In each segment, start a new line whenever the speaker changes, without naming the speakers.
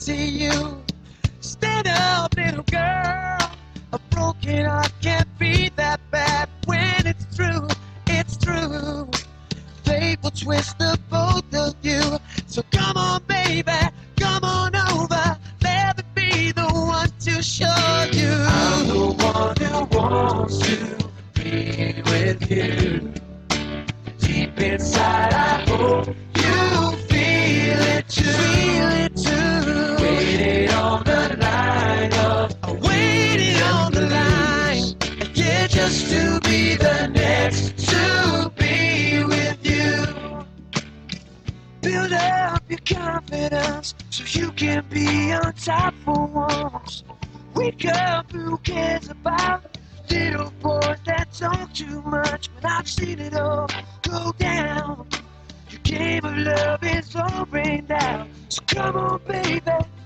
to you. Stand up, little girl. A broken heart can't be that bad when it's true. It's true. Fate will twist the both of you. So come on, baby, much? But I've seen it all go down. Your game of love is all rained out. So come on, baby,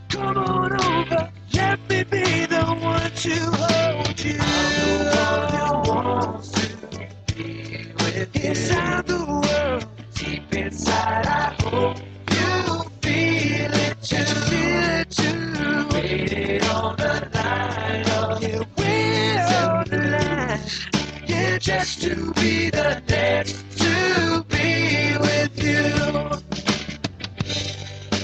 come on over. Let me be the one to hold you. I'm the one who wants to be with you. Inside the world, deep inside, I hope Just to be the next to be with you.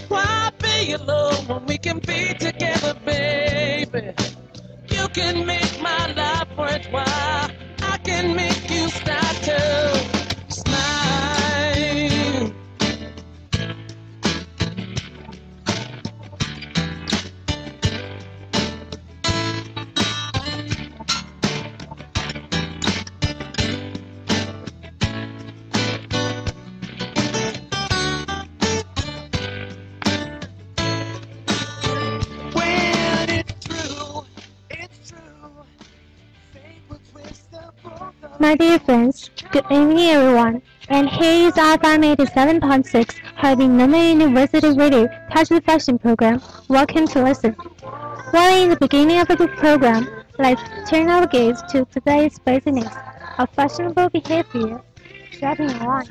Why be alone when we can be together, baby? You can make my life worthwhile. I can make you start to
My dear friends, good evening everyone. And here is FM 87.6 Harbin Normal University Radio the Fashion program. Welcome to listen. While in the beginning of the program, let's turn our gaze to today's business of fashionable behavior, shopping online.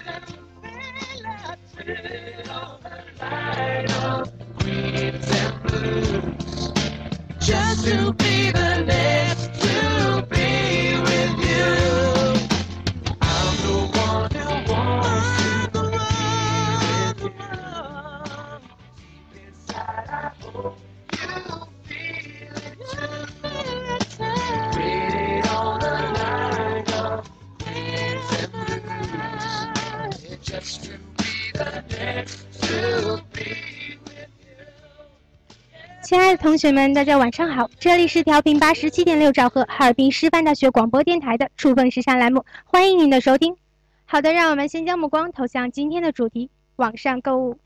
Just to be the next to be with you.
亲爱的同学们，大家晚上好，这里是调频八十七点六兆赫哈尔滨师范大学广播电台的触碰时尚栏目，欢迎您的收听。好的，让我们先将目光投向今天的主题——网上购物。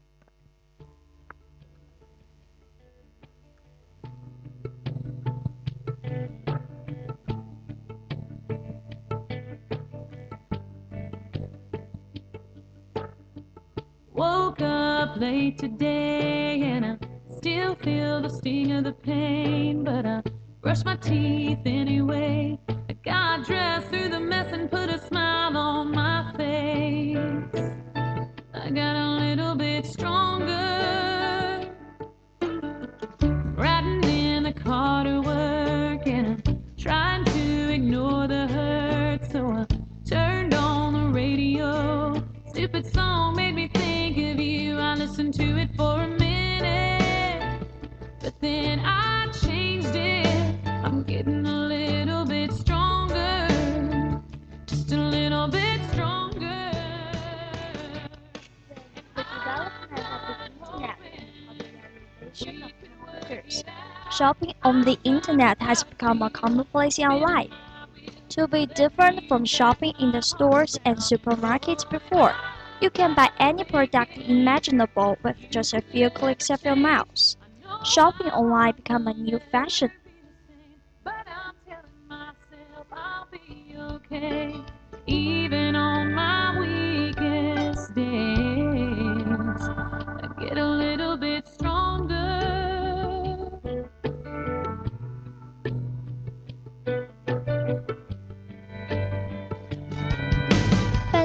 Woke up late today and I still feel the sting of the pain, but I brush my teeth anyway. I got dressed through the mess and put a smile on my face. I got a little bit stronger. Riding in the car to work and I'm trying to ignore the hurt, so I turned on the radio. Stupid song made me think of you. I listened to it for a minute, but then I changed it.
Shopping on the internet has become a commonplace in life. To be different from shopping in the stores and supermarkets before, you can buy any product imaginable with just a few clicks of your mouse. Shopping online become a new fashion.
Okay, even on my weakest days.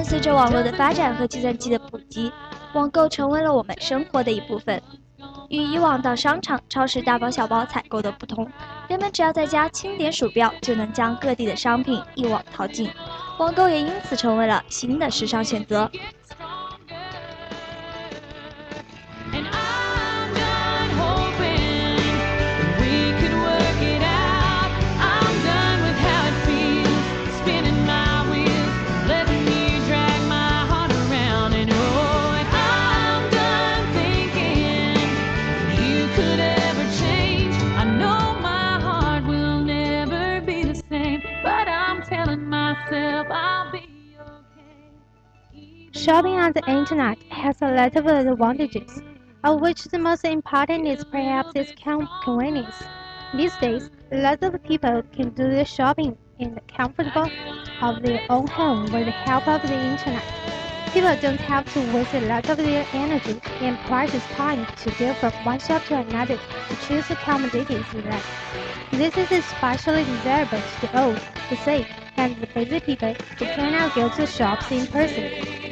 随着网络的发展和计算机的普及，网购成为了我们生活的一部分。与以往到商场、超市大包小包采购的不同，人们只要在家轻点鼠标，就能将各地的商品一网淘尽。网购也因此成为了新的时尚选择。
Shopping on the internet has a lot of advantages, of which the most important is perhaps its convenience. These days, lots of people can do their shopping in the comfort of their own home with the help of the internet. People don't have to waste a lot of their energy and precious time to go from one shop to another to choose the commodities they like. This is especially desirable to the old, the sick, and the busy people who cannot go to shops in person.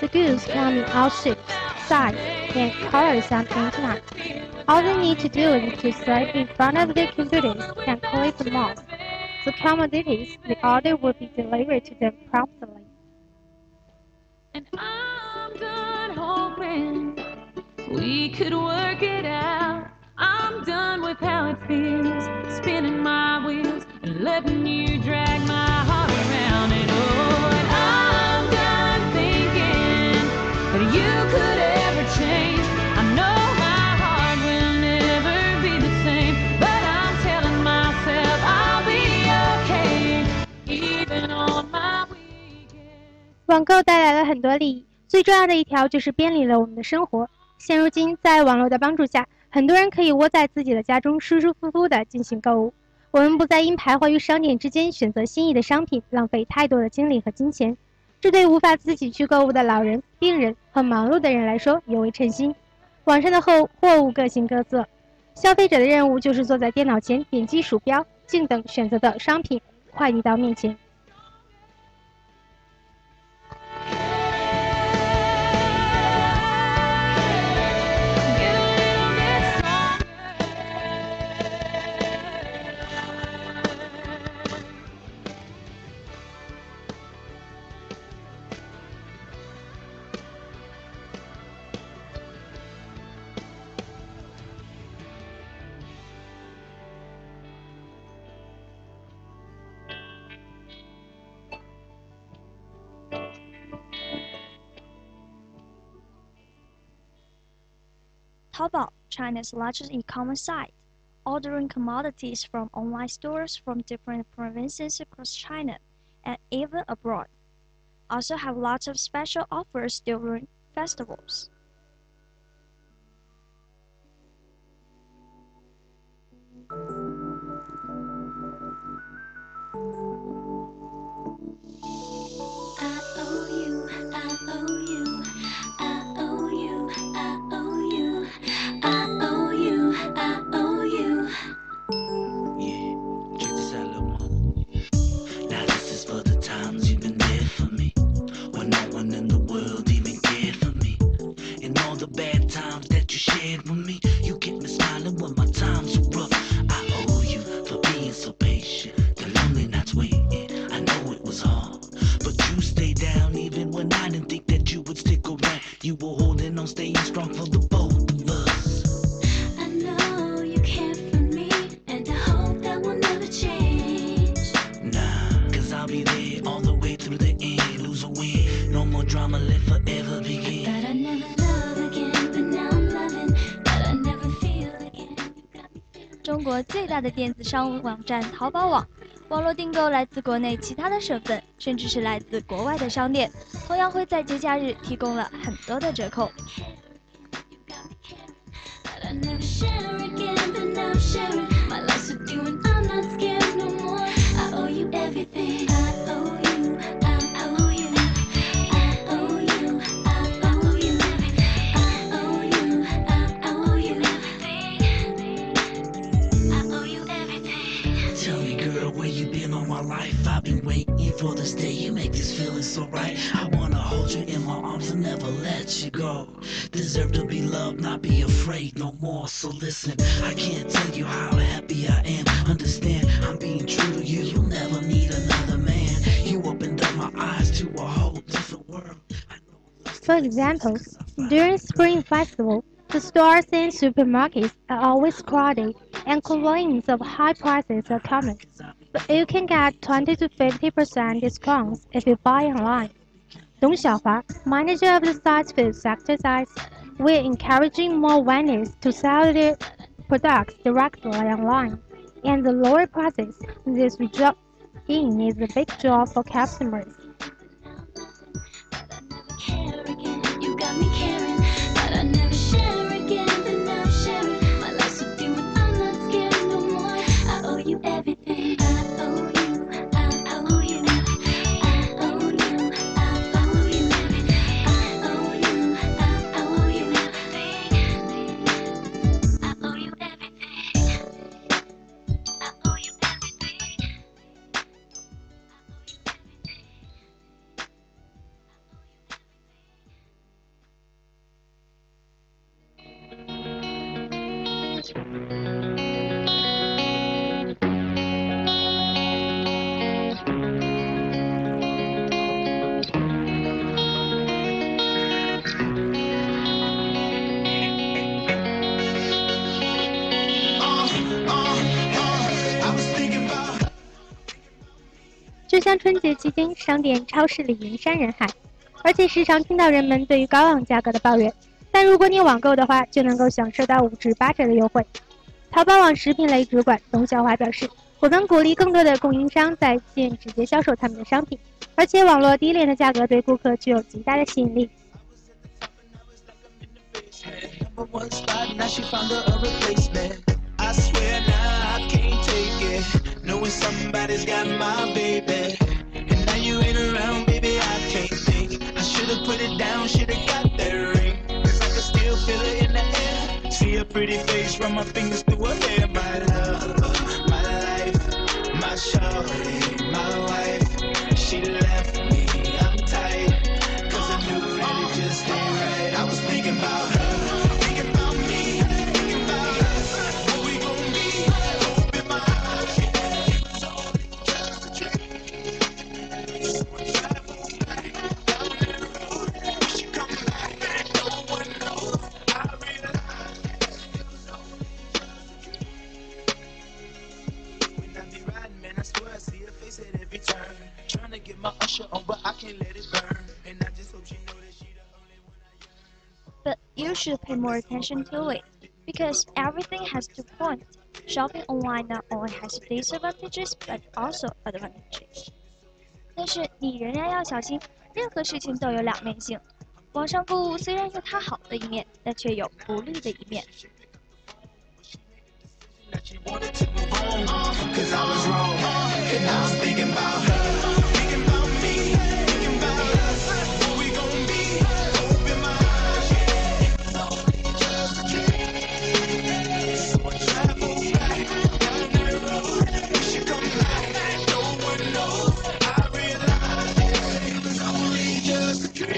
The goods come in all shapes, sizes, and colors on the internet. All they need to do is to sit in front of their computers and click the mouse. The commodities the order will be delivered to them promptly.
And I'm done hoping we could work it out. I'm done with how it feels, spinning my wheels and letting you drag my heart around. And oh,
网购带来了很多利益，最重要的一条就是便利了我们的生活。现如今，在网络的帮助下，很多人可以窝在自己的家中，舒舒服服地进行购物。我们不再因徘徊于商店之间选择心仪的商品，浪费太多的精力和金钱。这对无法自己去购物的老人、病人和忙碌的人来说尤为称心。网上的货货物各形各色，消费者的任务就是坐在电脑前，点击鼠标，静等选择的商品快递到面前。
Taobao, China's largest e-commerce site, ordering commodities from online stores from different provinces across China and even abroad. Also have lots of special offers during festivals.
With me. You kept me smiling when my times were rough. I owe you for being so patient. The lonely nights waiting. I know it was hard. But you stayed down even when I didn't think that you would stick around. You were holding on, staying strong for the
国最大的电子商务网站淘宝网，网络订购来自国内其他的省份，甚至是来自国外的商店，同样会在节假日提供了很多的折扣。
For this day. You make this feeling so right. I wanna hold
hold you in my arms and never let you go. Deserve to be loved, not be afraid no more. So listen, I can't tell you how happy I am. Understand, I'm being true to you. You'll never need another man. You opened up my eyes to a whole different world. I know love's
For example, during Spring Festival, the stores and supermarkets are always crowded and complaints of high prices are common. But you can get 20 to 50% discounts if you buy online. Dong Xiaohua, manager of the site's food sector, says, We're encouraging more vendors to sell their products directly online, and the lower prices this result in is a big draw for customers. 像春节期间商店、超市里人山人海，而且时常听到人们对于高昂价格的抱怨。但如果你网购的话，就能够享受到五至八折的优惠。淘宝网食品类主管董小华表示：“我们鼓励更多的供应商在线直接销售他们的商品，而且网络低廉的价格对顾客具有极大的吸引力。”
Knowing somebody's got my baby. And now you ain't around, baby, I can't think. I should've put it down, should've got that ring. Cause I can still feel it in the air. See her pretty face, run my fingers through her hair. My love, my life, my shawty, my wife. She left me, should
pay more attention to it because everything has two points. Shopping online not only has disadvantages but also advantages. 但是你仍然要小心，任何事情都有两面性。网上购物虽然有它好的一面，但却有不利的一面。
that she wanted to move on Cause I was wrong And now I'm thinking about her Just a dream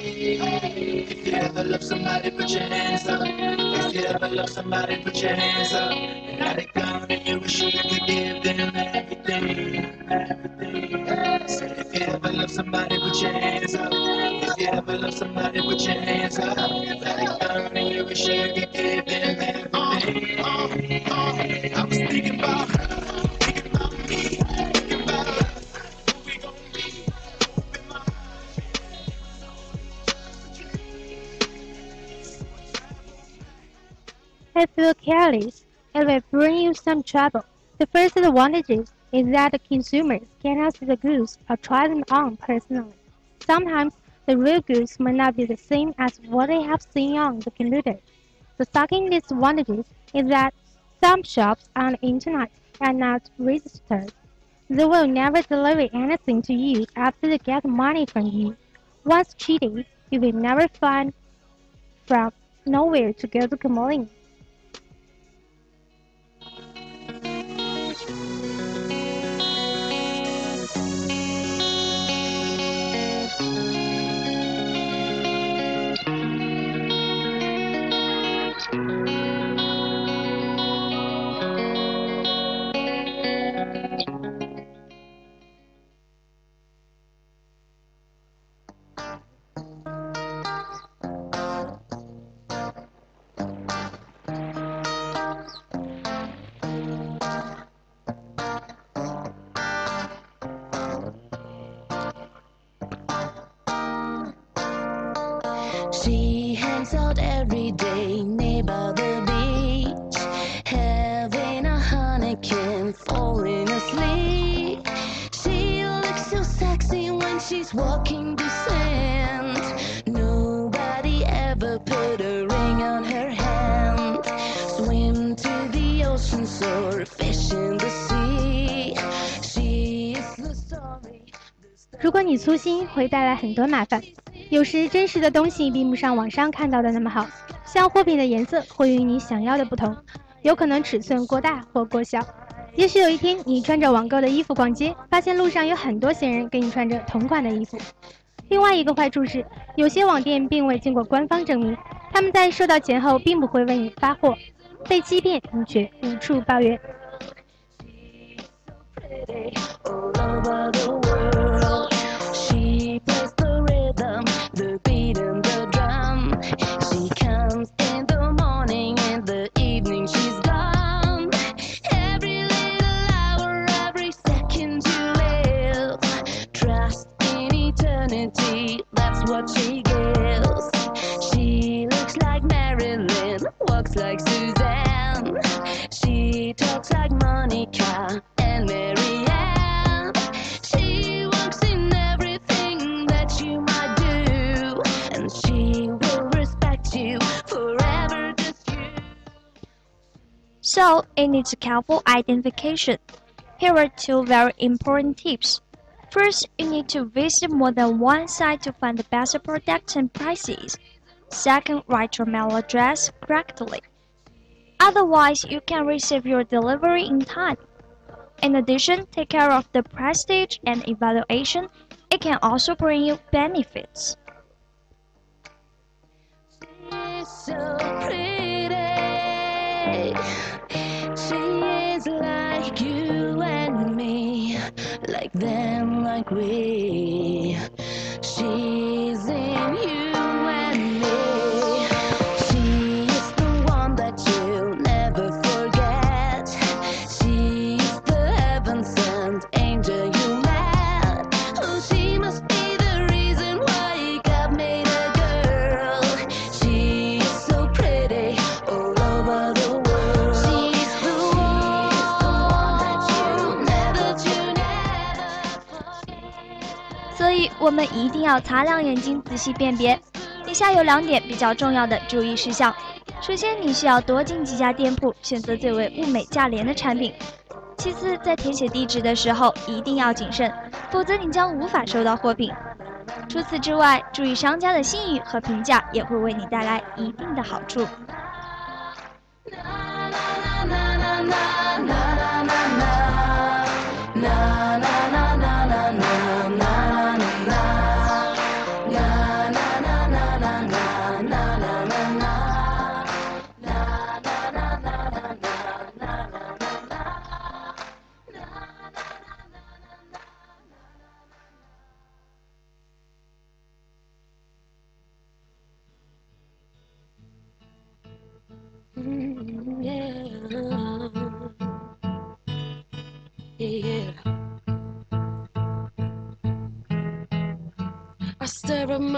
If you ever love somebody put your hands up if you ever love somebody, put your hands up. And now they gone and you wish you could give them everything, everything. Said if you ever love somebody, put your hands up. If you ever love somebody, put your hands up. Now they gone and you wish you could give them everything. I
If you're careless, it will bring you some trouble. The first advantage is that the consumers cannot see the goods or try them on personally. Sometimes the real goods may not be the same as what they have seen on the computer. The second disadvantage is that some shops on the internet are not registered. They will never deliver anything to you after they get money from you. Once cheated, you will never find from nowhere to go to complain.
She's walking the sand. Nobody ever put a ring on her hand. Swim to the ocean, or fish in the sea. She is the story.
如果你粗心，会带来很多麻烦。有时真实的东西并不上网上看到的那么好，像货品的颜色会与你想要的不同，有可能尺寸过大或过小。也许有一天你穿着网购的衣服逛街，发现路上有很多闲人跟你穿着同款的衣服。另外一个坏处是，有些网店并未经过官方证明，他们在收到钱后并不会为你发货，被欺骗你却无处抱怨。
What she gives. She looks like Marilyn, walks like Suzanne. She talks like Monica and Marianne. She works in everything that you might do, and she will respect you forever. Just you.
So it needs careful identification. Here are two very important tips. First, you need to visit more than one site to find the best products and prices. Second, write your mail address correctly. Otherwise, you can receive your delivery in time. In addition, take care of the prestige and evaluation. It can also bring you benefits.
Like you like them, like we. She's in you
我们一定要擦亮眼睛，仔细辨别。以下有两点比较重要的注意事项：首先，你需要多进几家店铺，选择最为物美价廉的产品；其次，在填写地址的时候一定要谨慎，否则你将无法收到货品。除此之外，注意商家的信誉和评价也会为你带来一定的好处。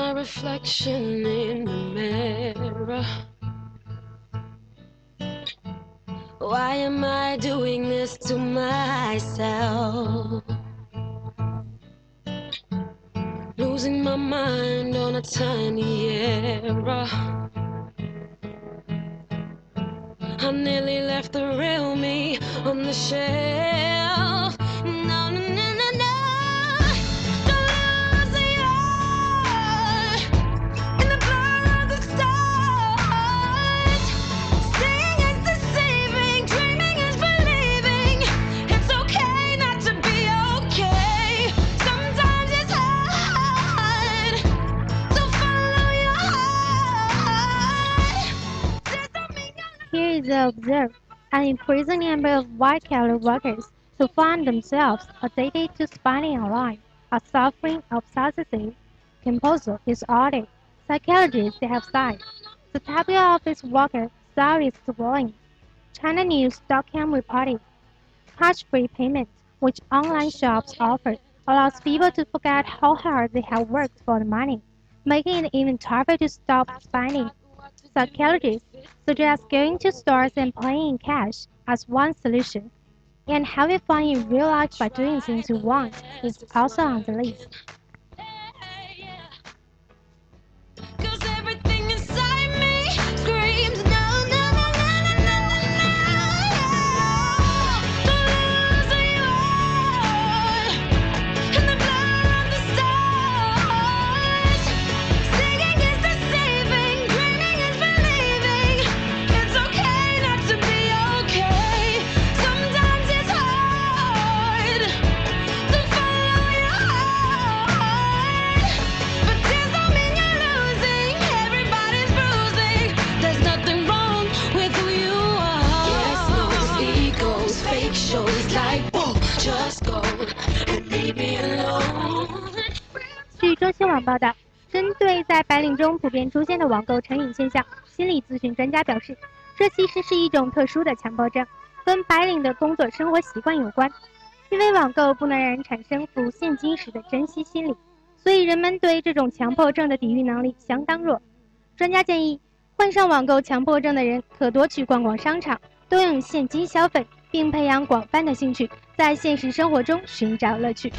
My reflection in the mirror. Why am I doing this to myself? Losing my mind on a tiny error. I nearly left the real me on the shelf. No,
Here is the observe an increasing number of white-collar workers who find themselves addicted to spending online are suffering obsessive compulsive disorder. Psychologists have said the of office worker salary is growing. ChinaNews.com reported cash-free payment, which online shops offer, allows people to forget how hard they have worked for the money. making it even tougher to stop spending. Psychologists suggest going to stores and paying in cash as one solution. And having fun in real life by doing things you want is also on the list. 报道，针对在白领中普遍出现的网购成瘾现象，心理咨询专家表示，这其实是一种特殊的强迫症，跟白领的工作生活习惯有关。因为网购不能让人产生付现金时的珍惜心理，所以人们对这种强迫症的抵御能力相当弱。专家建议，患上网购强迫症的人可多去逛逛商场，多用现金消费，并培养广泛的兴趣，在现实生活中寻找乐趣。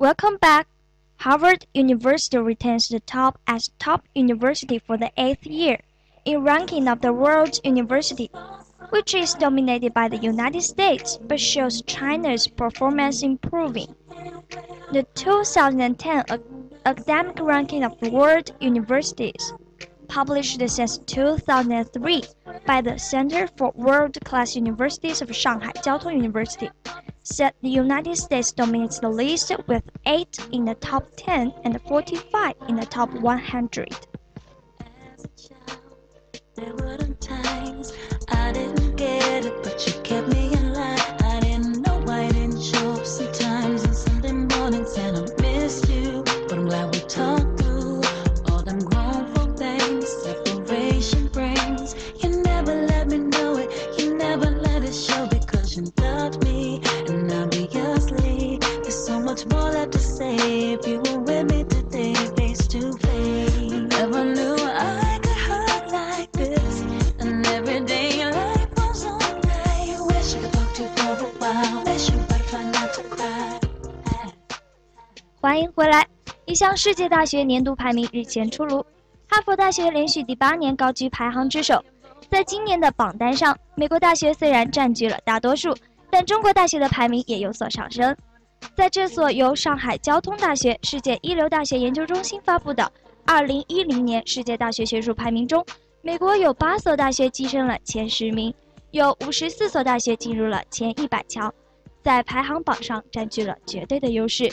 Welcome back. Harvard University retains the top as top university for the eighth year in ranking of the world's university, which is dominated by the United States but shows China's performance improving. The 2010 academic ranking of world universities, published since 2003 by the Center for World Class Universities of Shanghai Jiao Tong University, said the United States dominates the list with 8 in the top 10 and 45 in the top 100.
Child, there were times I didn't get it, but you kept me
项世界大学年度排名日前出炉，哈佛大学连续第八年高居排行之首。在今年的榜单上，美国大学虽然占据了大多数，但中国大学的排名也有所上升。在这所由上海交通大学世界一流大学研究中心发布的2010年世界大学学术排名中，美国有八所大学跻身了前十名，有五十四所大学进入了前一百强，在排行榜上占据了绝对的优势。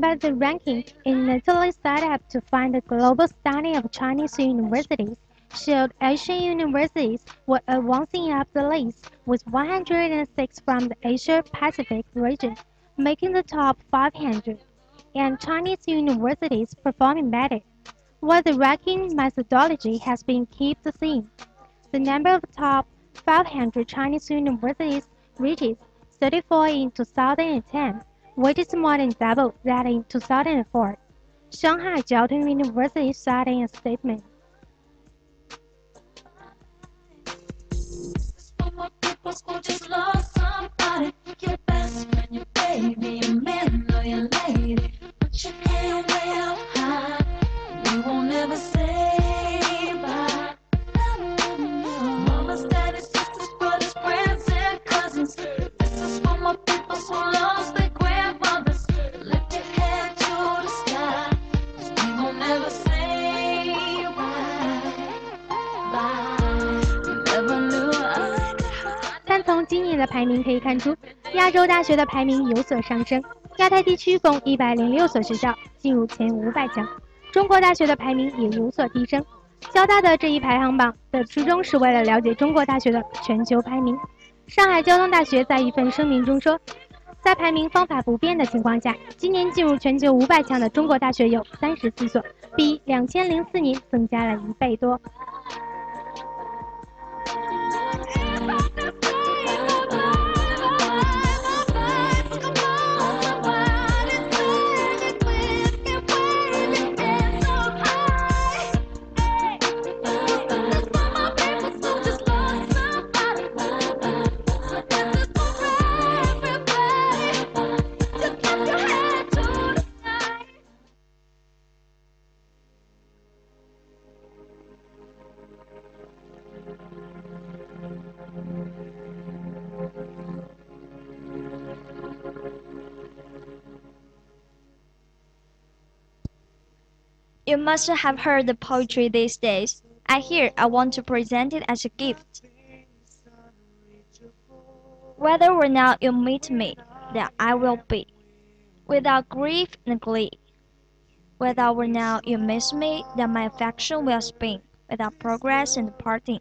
But the ranking initially set up to find the global study of Chinese universities showed Asian universities were advancing up the list with 106 from the Asia Pacific region, making the top 500, and Chinese universities performing better. While the ranking methodology has been kept the same, the number of top 500 Chinese universities reaches 34 in 2010, which is more than double that in 2004. Shanghai Jiaotong University said in a statement.
My people who
排名可以看出，亚洲大学的排名有所上升，亚太地区共一百零六所学校进入前五百强，中国大学的排名也有所提升。交大的这一排行榜的初衷是为了了解中国大学的全球排名。上海交通大学在一份声明中说，在排名方法不变的情况下，今年进入全球五百强的中国大学有三十四所，比两千零四年增加了一倍多。
You must have heard the poetry these days. I hear I want to present it as a gift. Whether or not you meet me, that I will be, without grief and glee. Whether or not you miss me, that my affection will spin, without progress and parting.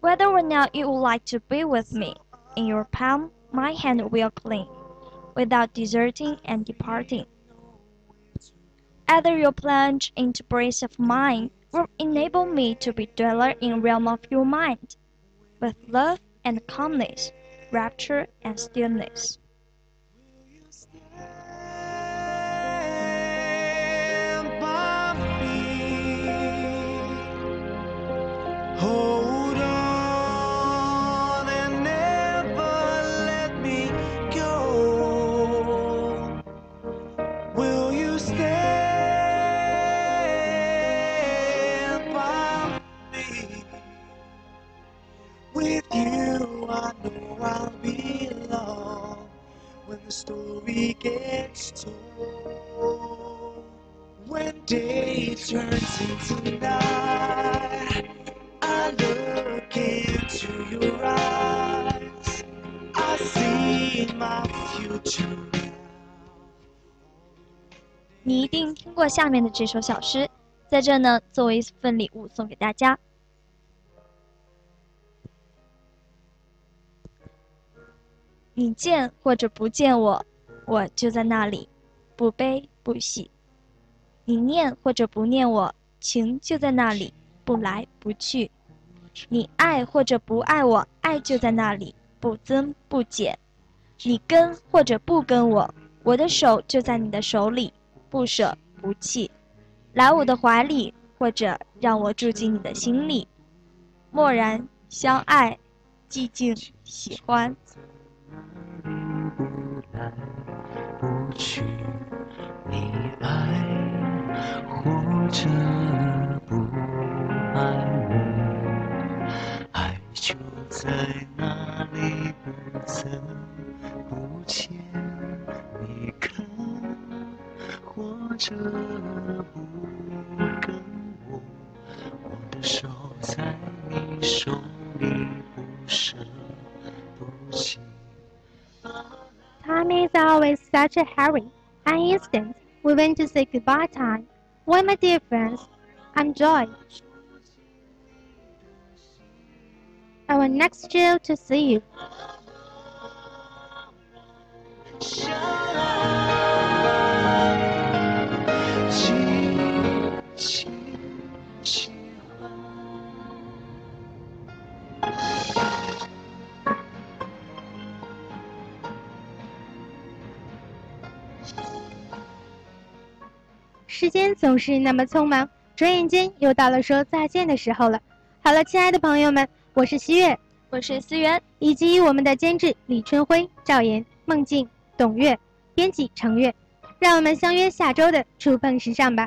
Whether or not you would like to be with me, in your palm my hand will cling, without deserting and departing. Either your plunge into breast of mine will enable me to be dweller in realm of your mind, with love and calmness, rapture and stillness.
Stand I'll belong when the story gets told. When day turns into night, I look into your eyes. I see my future now.
你一定听过下面的这首小诗，在这呢，作为一份礼物送给大家。 你见或者不见我，我就在那里，不悲不喜；你念或者不念我，情就在那里，不来不去；你爱或者不爱我，爱就在那里，不增不减；你跟或者不跟我，我的手就在你的手里，不舍不弃。来我的怀里，或者让我住进你的心里，默然相爱，寂静喜欢。
不来不去，你爱或者
such a hurry. An instant, we went to say goodbye time. Well, my dear friends, I'm Joy. Will next chill to see you. 时间总是那么匆忙，转眼间又到了说再见的时候了。好了，亲爱的朋友们，我是西月，
我是思源，
以及我们的监制李春辉、赵岩、孟静、董月，编辑程月，让我们相约下周的触碰时尚吧。